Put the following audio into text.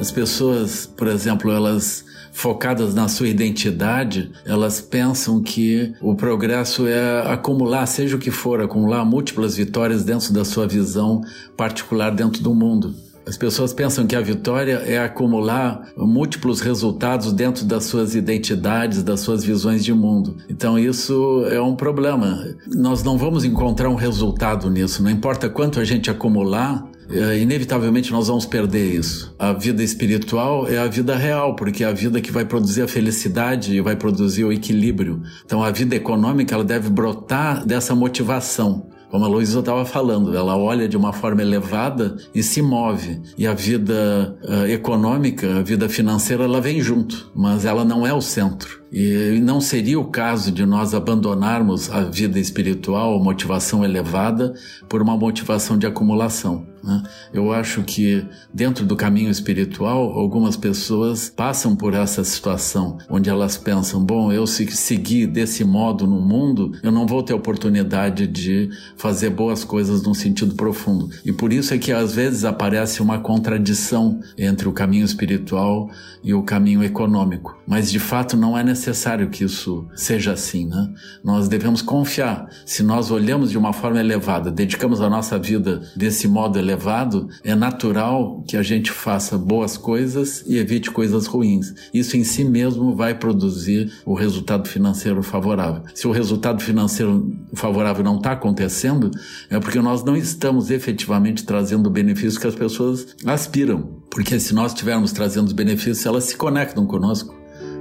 As pessoas, por exemplo, elas focadas na sua identidade, elas pensam que o progresso é acumular, seja o que for, acumular múltiplas vitórias dentro da sua visão particular dentro do mundo. As pessoas pensam que a vitória é acumular múltiplos resultados dentro das suas identidades, das suas visões de mundo. Então isso é um problema. Nós não vamos encontrar um resultado nisso. Não importa quanto a gente acumular, é, inevitavelmente nós vamos perder isso. A vida espiritual é a vida real, porque é a vida que vai produzir a felicidade e vai produzir o equilíbrio. Então a vida econômica ela deve brotar dessa motivação. Como a Luísa estava falando, ela olha de uma forma elevada e se move. E a vida uh, econômica, a vida financeira, ela vem junto, mas ela não é o centro. E não seria o caso de nós abandonarmos a vida espiritual, a motivação elevada, por uma motivação de acumulação. Né? Eu acho que dentro do caminho espiritual, algumas pessoas passam por essa situação, onde elas pensam: bom, eu se seguir desse modo no mundo, eu não vou ter oportunidade de fazer boas coisas num sentido profundo. E por isso é que às vezes aparece uma contradição entre o caminho espiritual e o caminho econômico. Mas de fato não é necessário necessário que isso seja assim, né? Nós devemos confiar. Se nós olhamos de uma forma elevada, dedicamos a nossa vida desse modo elevado, é natural que a gente faça boas coisas e evite coisas ruins. Isso em si mesmo vai produzir o resultado financeiro favorável. Se o resultado financeiro favorável não está acontecendo, é porque nós não estamos efetivamente trazendo o benefício que as pessoas aspiram. Porque se nós estivermos trazendo os benefícios, elas se conectam conosco.